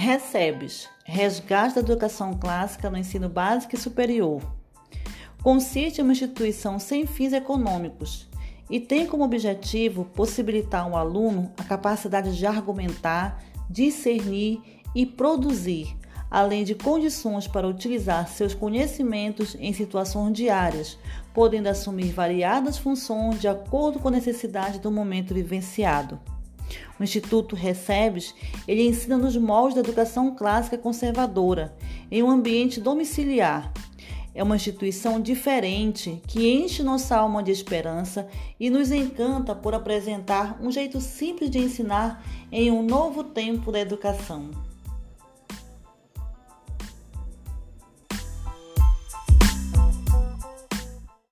Recebes resgate da educação clássica no ensino básico e superior. Consiste em uma instituição sem fins econômicos e tem como objetivo possibilitar ao aluno a capacidade de argumentar, discernir e produzir, além de condições para utilizar seus conhecimentos em situações diárias, podendo assumir variadas funções de acordo com a necessidade do momento vivenciado. O Instituto Recebes, ele ensina nos moldes da educação clássica conservadora, em um ambiente domiciliar. É uma instituição diferente que enche nossa alma de esperança e nos encanta por apresentar um jeito simples de ensinar em um novo tempo da educação.